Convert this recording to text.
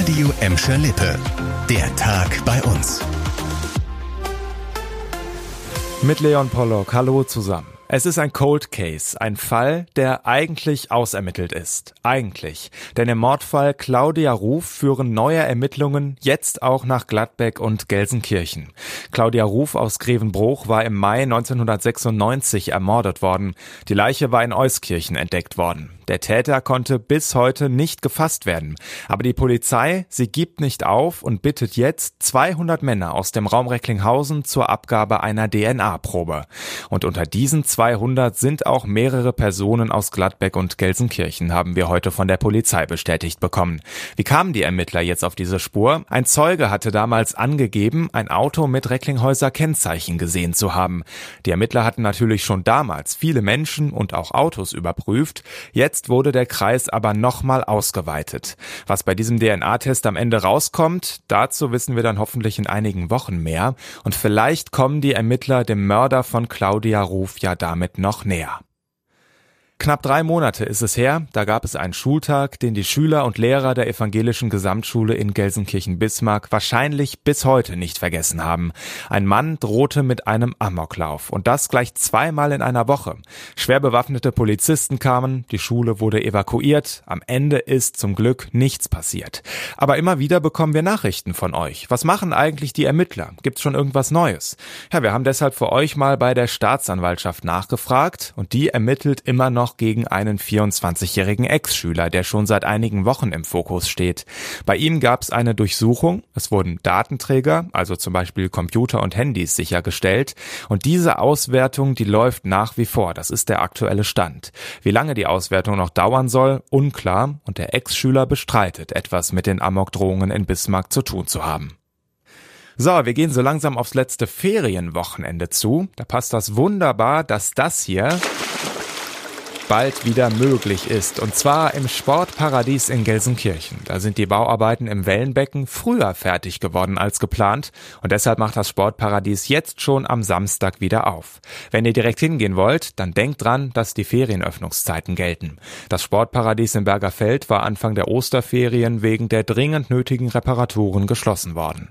Radio Emscher Lippe. Der Tag bei uns. Mit Leon Pollock. Hallo zusammen. Es ist ein Cold Case, ein Fall, der eigentlich ausermittelt ist. Eigentlich. Denn im Mordfall Claudia Ruf führen neue Ermittlungen jetzt auch nach Gladbeck und Gelsenkirchen. Claudia Ruf aus Grevenbruch war im Mai 1996 ermordet worden. Die Leiche war in Euskirchen entdeckt worden. Der Täter konnte bis heute nicht gefasst werden. Aber die Polizei, sie gibt nicht auf und bittet jetzt 200 Männer aus dem Raum Recklinghausen zur Abgabe einer DNA-Probe. Und unter diesen 200 sind auch mehrere Personen aus Gladbeck und Gelsenkirchen, haben wir heute von der Polizei bestätigt bekommen. Wie kamen die Ermittler jetzt auf diese Spur? Ein Zeuge hatte damals angegeben, ein Auto mit Recklinghäuser Kennzeichen gesehen zu haben. Die Ermittler hatten natürlich schon damals viele Menschen und auch Autos überprüft. Jetzt Jetzt wurde der Kreis aber nochmal ausgeweitet. Was bei diesem DNA-Test am Ende rauskommt, dazu wissen wir dann hoffentlich in einigen Wochen mehr. Und vielleicht kommen die Ermittler dem Mörder von Claudia Ruf ja damit noch näher. Knapp drei Monate ist es her, da gab es einen Schultag, den die Schüler und Lehrer der evangelischen Gesamtschule in Gelsenkirchen-Bismarck wahrscheinlich bis heute nicht vergessen haben. Ein Mann drohte mit einem Amoklauf und das gleich zweimal in einer Woche. Schwer bewaffnete Polizisten kamen, die Schule wurde evakuiert, am Ende ist zum Glück nichts passiert. Aber immer wieder bekommen wir Nachrichten von euch. Was machen eigentlich die Ermittler? Gibt's schon irgendwas Neues? Ja, wir haben deshalb für euch mal bei der Staatsanwaltschaft nachgefragt und die ermittelt immer noch noch gegen einen 24-jährigen Ex-Schüler, der schon seit einigen Wochen im Fokus steht. Bei ihm gab es eine Durchsuchung, es wurden Datenträger, also zum Beispiel Computer und Handys sichergestellt und diese Auswertung, die läuft nach wie vor, das ist der aktuelle Stand. Wie lange die Auswertung noch dauern soll, unklar und der Ex-Schüler bestreitet, etwas mit den Amokdrohungen in Bismarck zu tun zu haben. So, wir gehen so langsam aufs letzte Ferienwochenende zu. Da passt das wunderbar, dass das hier bald wieder möglich ist. Und zwar im Sportparadies in Gelsenkirchen. Da sind die Bauarbeiten im Wellenbecken früher fertig geworden als geplant. Und deshalb macht das Sportparadies jetzt schon am Samstag wieder auf. Wenn ihr direkt hingehen wollt, dann denkt dran, dass die Ferienöffnungszeiten gelten. Das Sportparadies im Bergerfeld war Anfang der Osterferien wegen der dringend nötigen Reparaturen geschlossen worden.